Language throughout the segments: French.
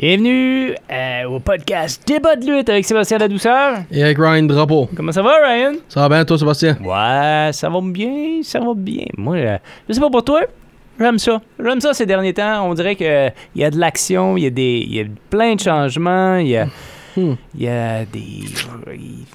Bienvenue euh, au podcast Débat de lutte avec Sébastien Ladouceur. Et avec Ryan Drapeau. Comment ça va, Ryan? Ça va bien, toi, Sébastien? Ouais, ça va bien, ça va bien. Moi, euh, je sais pas pour toi, j'aime ça. J'aime ça ces derniers temps. On dirait qu'il y a de l'action, il y, a des- y a plein de changements, il y a, Hmm. il y a des...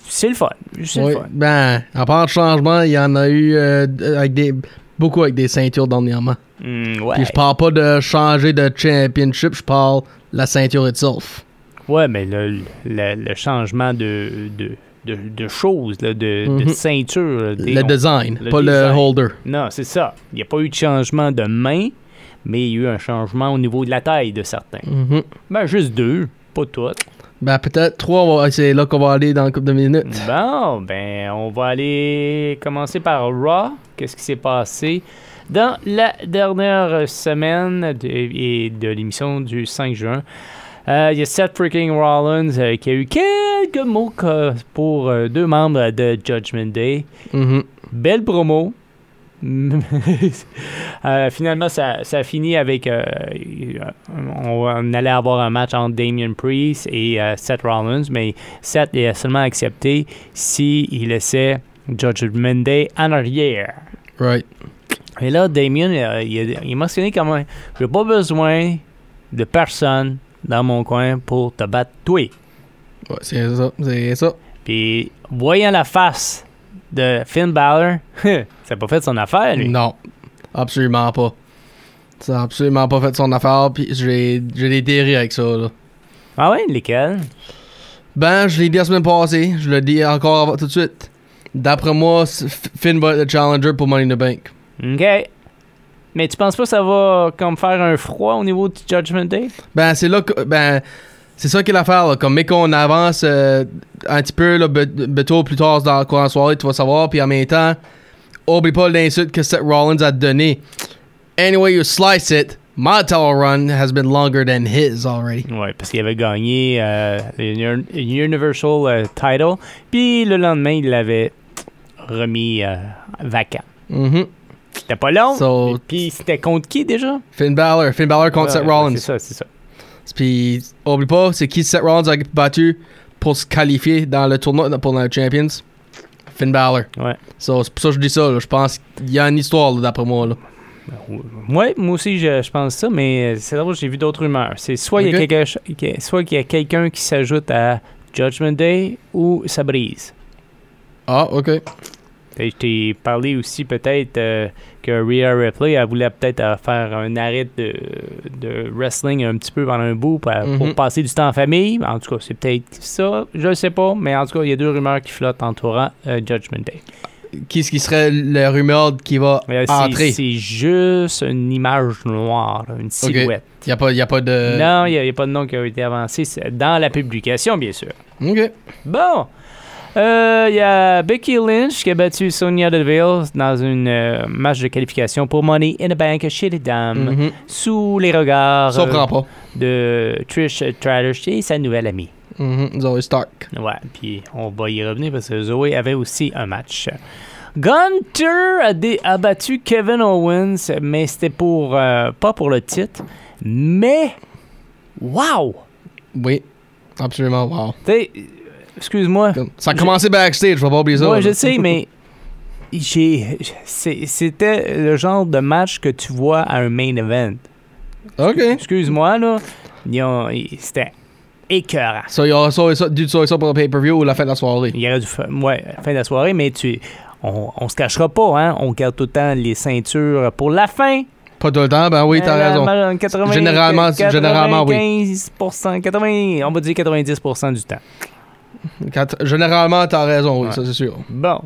C'est le fun, c'est Oui. le fun. Ben, à part de changement, il y en a eu euh, avec des, beaucoup avec des ceintures dernièrement. Hmm, ouais. Puis je parle pas de changer de championship, je parle la ceinture itself. ouais, mais le, le- le changement de, de, de, de choses, là, de, de Mhm. ceinture... des- Le on- design, le pas design. le holder. Non, c'est ça. Il n'y a pas eu de changement de main, mais il y a eu un changement au niveau de la taille de certains. Mhm. Ben, juste deux, pas toutes. Ben, peut-être trois, c'est là qu'on va aller dans une couple de minutes. Bon, ben, on va aller commencer par Raw. Qu'est-ce qui s'est passé? Dans la dernière semaine de, et de l'émission du 5 juin? Euh, Il y a Seth freaking Rollins euh, qui a eu quelques mots pour euh, deux membres de Judgment Day. Mhm. Belle promo. Finalement, ça, ça a fini avec. on, on allait avoir un match entre Damien Priest et Seth Rollins, mais Seth a seulement accepté s'il laissait Judgment Day en arrière. Right. Et là, Damien, euh, il, a, il a mentionné comment j'ai pas besoin de personne dans mon coin pour te battre toi. Ouais, c'est ça, c'est ça. Puis, voyant la face de Finn Balor, ça n'a pas fait son affaire, lui. Non, absolument pas. Ça a absolument pas fait son affaire, puis j'ai des dérives avec ça, là. Ah ouais, lesquels? Ben, je l'ai dit la semaine passée, je le dis encore tout de suite. D'après moi, Finn va être le challenger pour Money in the Bank. OK. Mais tu penses pas que ça va comme faire un froid au niveau du Judgment Day? Ben, c'est là que. Ben, c'est ça qui est l'affaire, là. Comme, mais qu'on avance euh, un petit peu, là, bientôt plus tard dans la courant de soirée, tu vas savoir, puis en même temps, oublie pas l'insulte que Seth Rollins a donné. Anyway, you slice it, my title run has been longer than his already. Ouais, parce qu'il avait gagné euh, Universal euh, Title, puis le lendemain, il l'avait remis euh, vacant. Mhm. C'était pas long. So- Puis c'était contre qui déjà? Finn Balor, Finn Balor contre Seth Rollins. C'est ça, c'est ça. Puis, oublie pas, c'est qui Seth Rollins a battu pour se qualifier dans le tournoi pour les Champions? Finn Balor. Ouais. So, c'est pour ça que je dis ça, là. Je pense qu'il y a une histoire, d'après moi, là. Ouais, moi aussi, je, je pense ça, mais c'est là où j'ai vu d'autres rumeurs. C'est soit il y a Ok. quelqu'un qui- soit qu'il y a quelqu'un qui s'ajoute à Judgment Day ou ça brise. Ah, ok. Et Je t'ai parlé aussi peut-être euh, que Rhea Ripley elle voulait peut-être euh, faire un arrêt de, de wrestling un petit peu pendant un bout pour, pour Mhm. passer du temps en famille. En tout cas, c'est peut-être ça, je ne sais pas, mais en tout cas, il y a deux rumeurs qui flottent entourant euh, Judgment Day. Qu'est-ce qui serait le rumeur qui va Euh, c'est- entrer? c'est juste une image noire, une silhouette. Il n'y a, a pas de. Non, il n'y a, a pas de nom qui a été avancé c'est dans la publication, bien sûr. Ok. Bon. Euh, Il y a Becky Lynch qui a battu Sonia Deville dans une euh, match de qualification pour Money in the Bank chez les dames, Mhm. sous les regards euh, pas. de Trish Stratus et sa nouvelle amie. Mhm. Zoe Stark. Ouais, puis on va y revenir parce que Zoé avait aussi un match. Gunter a, a battu Kevin Owens, mais c'était pour euh, pas pour le titre, mais wow! Oui. Absolument, wow. Tu sais, excuse-moi. Ça a commencé backstage, je vais pas oublier ça. Moi, là. je sais, mais j'ai, c'était le genre de match que tu vois à un main event. Ok. Excuse-moi, là. Ils ont- ils- C'était écœurant. Ça, ça, du ça, ça pour le pay-per-view ou la fin de la soirée? Il y aurait du fa- ouais, fin de la soirée, mais tu, on, on se cachera pas, hein. On garde tout le temps les ceintures pour la fin. Pas tout le temps, ben oui, t'as Euh, raison. mal- 80, Généralement, généralement, oui. 95%, 80, on va dire 90% du temps. Quand- généralement, t'as raison, oui, Ouais. ça c'est sûr. Bon.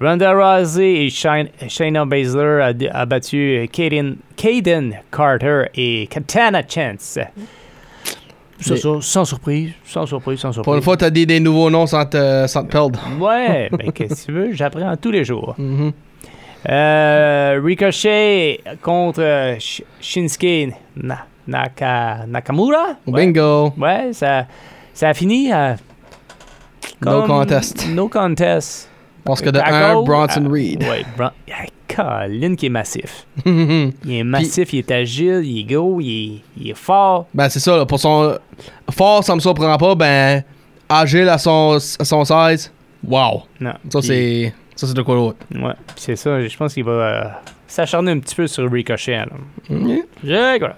Ronda Rousey et Shine- Shayna Baszler a, a battu Kaden, Kaden Carter et Katana Chance. Ça, ça, sans surprise, sans surprise, sans surprise. Pour une fois, t'as dit des nouveaux noms sans te, sans te perdre. Ouais, ben qu'est-ce que tu veux, j'apprends tous les jours. Mhm. Euh, Ricochet contre euh, Sh- Shinsuke Na- Naka- Nakamura? Ouais. Bingo. Ouais, ça, ça a fini à. No contest. No contest. Parce que de un, Bronson ah, Reed. Ouais, Bron ah, Colin qui est massif. ben, Il est massif, il est agile, il est gros, il est, il est fort. c'est ça, là, pour son. Fort, ça me surprend pas. Ben, agile à son, à son size. Wow. Non. Ça, c'est. Ça, c'est de quoi d'autre. Ouais, c'est ça. Je pense qu'il va euh, s'acharner un petit peu sur Ricochet. Là. Je crois.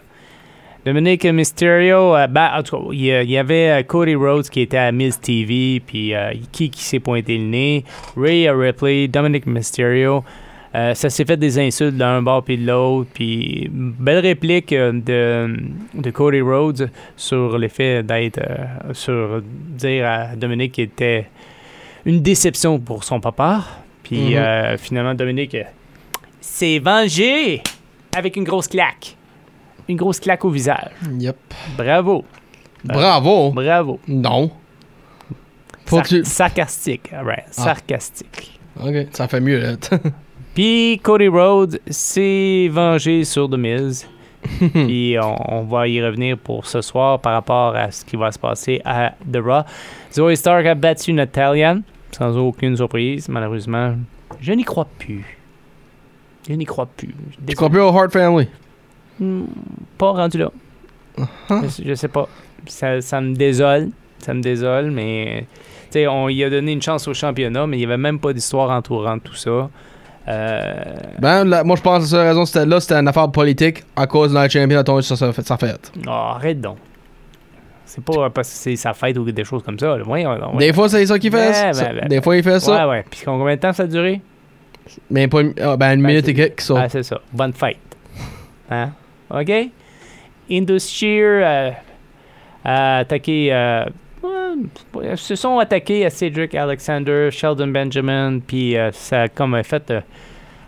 Dominic Mysterio, euh, ben, en tout cas, il y, avait euh, Cody Rhodes qui était à Miz TV, puis euh, qui qui s'est pointé le nez, Ray Ripley, Dominic Mysterio. Euh, ça s'est fait des insultes d'un bord puis de l'autre, puis belle réplique de, de Cody Rhodes sur l'effet d'être, sur dire à Dominic qu'il était une déception pour son papa. Puis Mhm. euh, finalement, Dominic euh, s'est vengé avec une grosse claque. Une grosse claque au visage. Yep. Bravo. Bravo. Bravo. Non. Faut Sar- que tu. Sarcastique. right. Ah. Sarcastique. Ok, ça fait mieux, là. Puis Cody Rhodes s'est vengé sur The Miz. Puis on, on va y revenir pour ce soir par rapport à ce qui va se passer à The Raw. Zoe Stark a battu Natalia, sans aucune surprise, malheureusement. Je n'y crois plus. Je n'y crois plus. Tu crois plus au Hart Family? Hmm, Pas rendu là. Uh-huh. je, je sais pas. Ça, ça me désole. Ça me désole, mais. Tu sais, on y a donné une chance au championnat, mais il n'y avait même pas d'histoire entourant tout ça. Euh, Ben, moi, je pense que la seule raison c'était là, c'était une affaire politique à cause de la champion a tombé sur sa, fête. oh, arrête donc. C'est pas parce que c'est sa fête ou des choses comme ça. là. Voyons donc, ouais. Des fois, c'est ça qu'il fait. Ben, ben, Des fois, il fait ça. Ouais, ouais. Puis combien de temps ça a duré? Mais pas une, ah, ben, une Ben, minute et quelques. Ah, c'est ça. Bonne fête. Hein? OK? Indus Shear euh, a attaqué. euh, se sont attaqués à Cedric Alexander, Sheldon Benjamin, puis euh, ça a comme euh, fait. euh,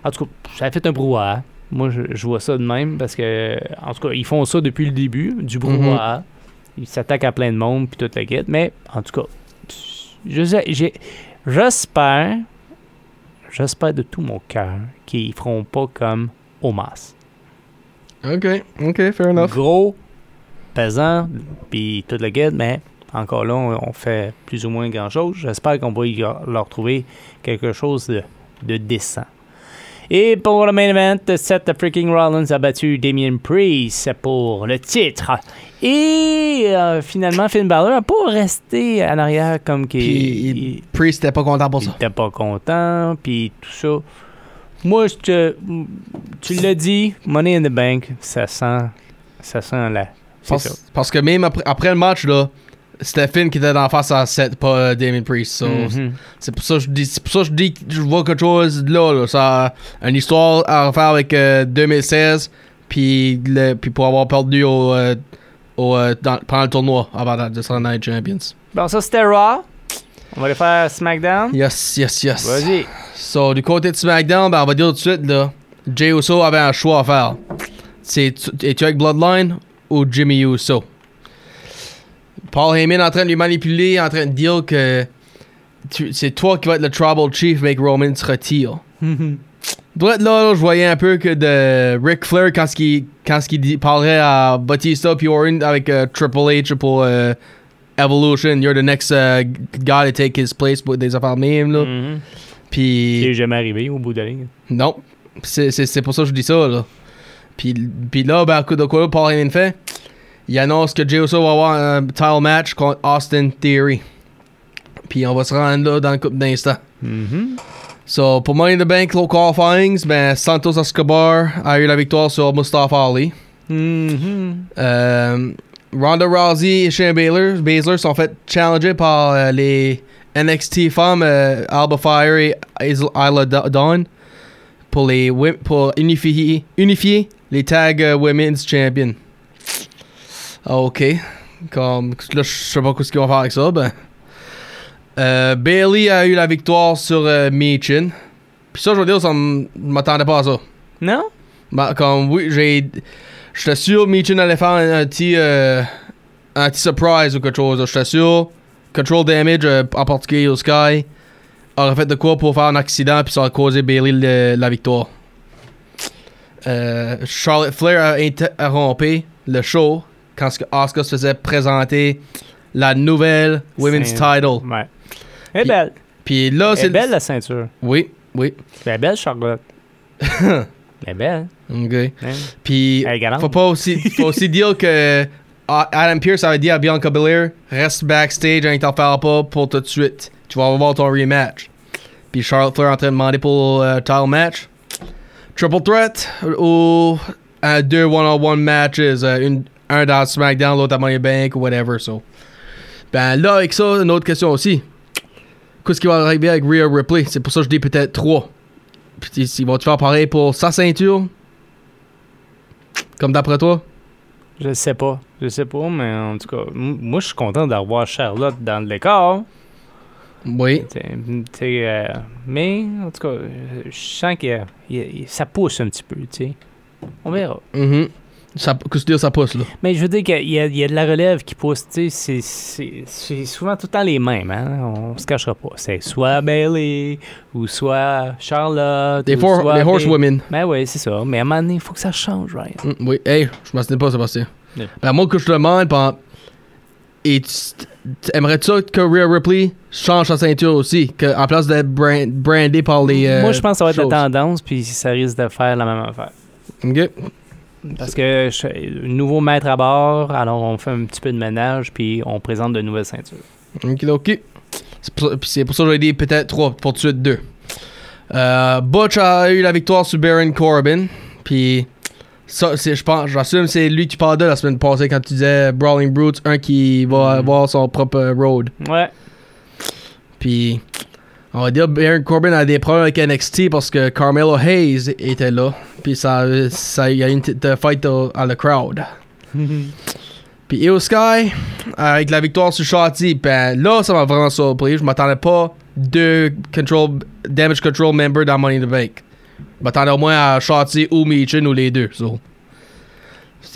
en tout cas, ça a fait un brouhaha. Moi, je, je vois ça de même parce que, en tout cas, ils font ça depuis le début, du brouhaha. Ils s'attaquent à plein de monde, puis toute la quête. Mais, en tout cas, j'espère, j'espère de tout mon cœur qu'ils feront pas comme Omas. Ok, ok, fair enough. Gros, pesant, puis toute la guette, mais encore là, on, on fait plus ou moins grand-chose. J'espère qu'on va y leur trouver quelque chose de, de décent. Et pour le main event, Seth freaking Rollins a battu Damien Priest pour le titre. Et euh, finalement, Finn Balor n'a pas resté en arrière comme qu'il il- il- Priest était pas content pour il ça. était pas content, puis tout ça. Moi, je te, tu l'as dit, Money in the Bank, ça sent, ça sent la. Parce, parce que même après, après le match, là, c'était Finn qui était en face à 7, pas euh, Damien Priest. so, Mhm. C'est pour ça que je dis, c'est pour ça que je dis que je vois quelque chose de là, là. Ça a une histoire à refaire avec euh, 2016, puis, le, puis pour avoir perdu au, euh, au, euh, dans- pendant le tournoi avant de Sunday Night Champions. Bon, ça c'était Raw. On va aller faire SmackDown. Yes, yes, yes. Vas-y. So, du côté de SmackDown, ben, on va dire tout de suite, là, Jay Uso avait un choix à faire. C'est, tu- es-tu avec Bloodline ou Jimmy Uso? Paul Heyman en train de lui manipuler, en train de dire que c'est toi qui vas être le Tribal Chief, mais que Roman se retire. Droite là, là, je voyais un peu que de Ric Flair quand ce qu'il parlerait à Batista puis Orton avec euh, Triple H pour euh, Evolution, you're the next uh, guy to take his place pour des affaires mêmes là. Mhm. Puis Qui est jamais arrivé au bout de la ligne. non. C'est, c'est, c'est pour ça que je dis ça, là. Puis, puis là, ben, à coup de quoi, Paul Heyman fait, il annonce que Jey Uso va avoir un title match contre Austin Theory. Puis on va se rendre là dans le couple d'instants. Mhm. So, pour Money in the Bank Low Qualifyings, ben, Santos Escobar a eu la victoire sur Mustafa Ali. Mhm. Euh, Ronda Rousey et Shayna Baszler, Baszler sont fait challenger par euh, les NXT femmes euh, Alba Fire et Isla Isla Da- Dawn pour, les, pour unifier, unifier les tags euh, Women's Champion. Ah, Ok. Comme, là, je sais pas ce qu'ils vont faire avec ça. Ben. Euh, Bailey a eu la victoire sur Michin. Puis ça, je veux dire, ça m'attendais pas à ça. Non? Bah, comme, oui, j'ai. J'étais sûr Michin allait faire un, un petit. euh, un petit surprise ou quelque chose. J'étais sûr. Control damage, euh, en particulier au Sky, aurait fait de quoi pour faire un accident, puis ça aurait causé Bailey le- la victoire. Euh, Charlotte Flair a interrompu le show quand Asuka se faisait présenter la nouvelle Women's Title. Ouais. Elle est belle. Puis là, c'est. belle, la ceinture. Oui, oui. Elle est belle, Charlotte. Elle est belle. Ok. hein? Puis, Elle est galante. faut pas aussi, faut aussi dire que ah, Adam Pierce avait dit à Bianca Belair reste backstage, hein, t'en parle pas pour tout de suite. Tu vas avoir ton rematch. Puis Charlotte Flair est en train de demander pour le title match. Triple threat ou euh, deux one-on-one matches, euh, une, un dans SmackDown, l'autre à Money Bank ou whatever. So. Ben là, avec ça, une autre question aussi. Qu'est-ce qui va arriver avec Rhea Ripley? C'est pour ça que je dis peut-être 3. Puis ils vont te faire pareil pour sa ceinture? Comme d'après toi? Je sais pas. Je sais pas, mais en tout cas, moi, je suis content d'avoir Charlotte dans le décor. Oui. T'sais, t'sais, euh, mais, en tout cas, je sens que ça pousse un petit peu, tu sais. On verra. Mhm. Ça, dire, pousse, là? Mais je veux dire qu'il y, a- il y a de la relève qui pousse, tu sais, c'est- c'est c'est souvent tout le temps les mêmes, hein, on se cachera pas. C'est soit Bailey ou soit Charlotte. Des, ou four, soit Ba- horsewomen. Ben oui, c'est ça. Mais à un moment donné, il faut que ça change, right? Mm, oui. Hey, je m'en pas, Sébastien. Yeah. Ben, moi, que je te demande, ben, et tu- aimerais-tu ça que Rhea Ripley change sa ceinture aussi? Que, en place d'être brand, brandé par les. euh, Moi, je pense que ça va être choses? la tendance, puis ça risque de faire la même affaire. Ok. Parce que je- nouveau maître à bord, alors on fait un petit peu de ménage, puis on présente de nouvelles ceintures. Ok, ok. C'est pour, ça- pour que j'ai dit peut-être 3, pour tout de suite 2. Euh, Butch a eu la victoire sur Baron Corbin. Puis ça, c'est, je pense, j'assume c'est lui que tu parlais de la semaine passée quand tu disais Brawling Brutes, un qui va Mhm. avoir son propre road. Ouais. Puis on va dire Baron Corbin a des problèmes avec NXT parce que Carmelo Hayes était là. Puis ça, y a une petite fight au- à la crowd. Puis Io Sky, avec la victoire sur Shotzi, ben là, ça m'a vraiment surpris. Je m'attendais pas deux control, damage control members dans Money in the Bank. Je m'attendais au moins à Shotzi ou Michin ou les deux. So.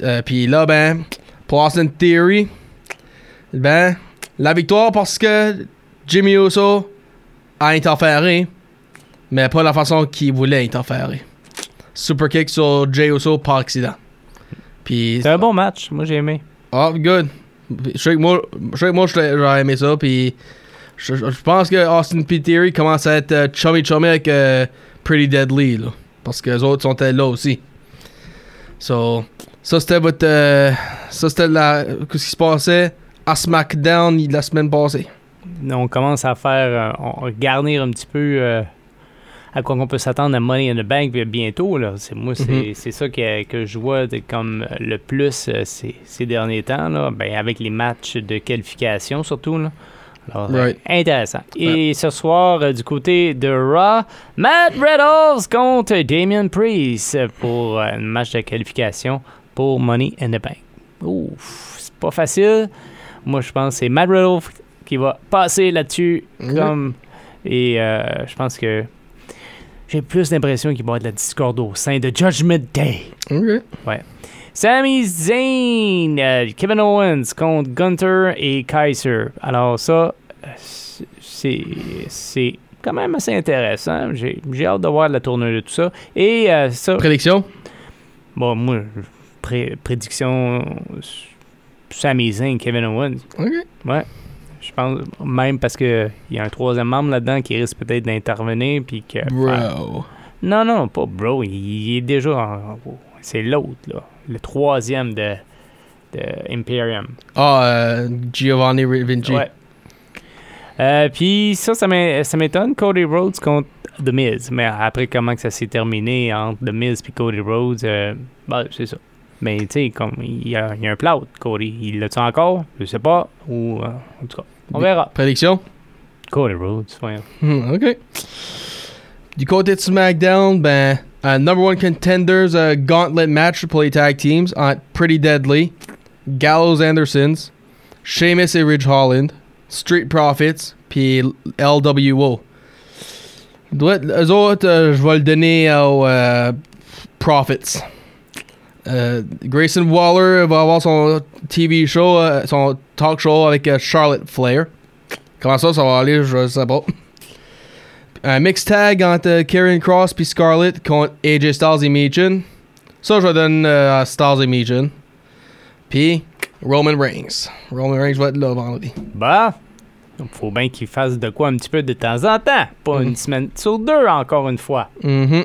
Euh, Puis là, ben, pour Austin Theory, ben, la victoire parce que Jimmy Uso a interféré, mais pas la façon qu'il voulait interférer. Super kick sur Jay Uso par accident. Puis C'est un bon match. Moi, j'ai aimé. ah, good. Je sais que moi, je sais que moi, j'aurais aimé ça. Puis je, pense que Austin P. Theory commence à être euh, chummy chummy avec euh, Pretty Deadly. Là, parce que les autres sont là aussi. So, ça c'était votre. euh, ça c'était la. Qu'est-ce qui se passait à SmackDown la semaine passée. On commence à faire, on- garnir un petit peu à quoi on peut s'attendre à Money in the Bank bientôt. Là. C'est, moi, c'est, c'est ça que, que je vois de- comme le plus euh, ces, ces derniers temps, là. Ben, avec les matchs de qualification surtout. Là. Alors, euh, Right. intéressant. Et ce soir, euh, du côté de Raw, Matt Riddles contre Damien Priest pour euh, un match de qualification pour Money in the Bank. Ouf, c'est pas facile. Moi, je pense que c'est Matt Riddle qui va passer là-dessus. Comme, et euh, je pense que j'ai plus l'impression qu'il va y avoir de la discorde au sein de Judgment Day. Ok. Sami Zayn, euh, Kevin Owens contre Gunter et Kaiser. Alors ça, euh, c'est c'est quand même assez intéressant. J'ai j'ai hâte de voir la tournure de tout ça. Et euh, ça, Prédiction? Bon, moi, pré- prédiction, Sami Zayn, Kevin Owens. Ok. Ouais. Pense même parce que il y a un troisième membre là-dedans qui risque peut-être d'intervenir puis que Bro. non non pas bro il, il est déjà en- c'est l'autre là le troisième de, de Imperium. Ah, euh, Giovanni Vinci. ouais. Euh, puis ça ça m'é- ça m'étonne Cody Rhodes contre The Miz. Mais après comment que ça s'est terminé entre The Miz puis Cody Rhodes euh, bah, c'est ça. Mais tu sais comme il y, a, il y a un plot Cody. Il l'a-tu encore? Je sais pas. Ou euh, en tout cas on verra Prédiction? Cody Rhodes voyons. Hmm, ok. Du côté de SmackDown, ben, un number one contenders uh, gauntlet match pour les tag teams entre Pretty Deadly, Gallows Andersons, Sheamus et Ridge Holland, Street Profits, puis LWO. Doit eux autres, euh, je vais le donner aux euh, Profits. Euh, Grayson Waller va avoir son TV show, euh, son talk show avec euh, Charlotte Flair. Comment ça, ça va aller, je sais pas. Un mix tag entre Karen Cross puis Scarlett contre AJ Styles et Meechin. Ça, je donne à Styles et Meechin. Puis Roman Reigns. Roman Reigns va être là vendredi. Bah, faut bien qu'il fasse de quoi un petit peu de temps en temps. Pas une semaine sur deux, encore une fois. Mhm.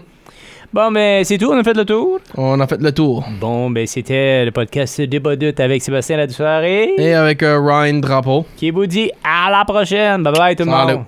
Bon, mais c'est tout, on a fait le tour. On a fait le tour. Bon, ben c'était le podcast Débat avec Sébastien Ladouceur et Et avec euh, Ryan Drapeau. qui vous dit à la prochaine. Bye bye tout le monde.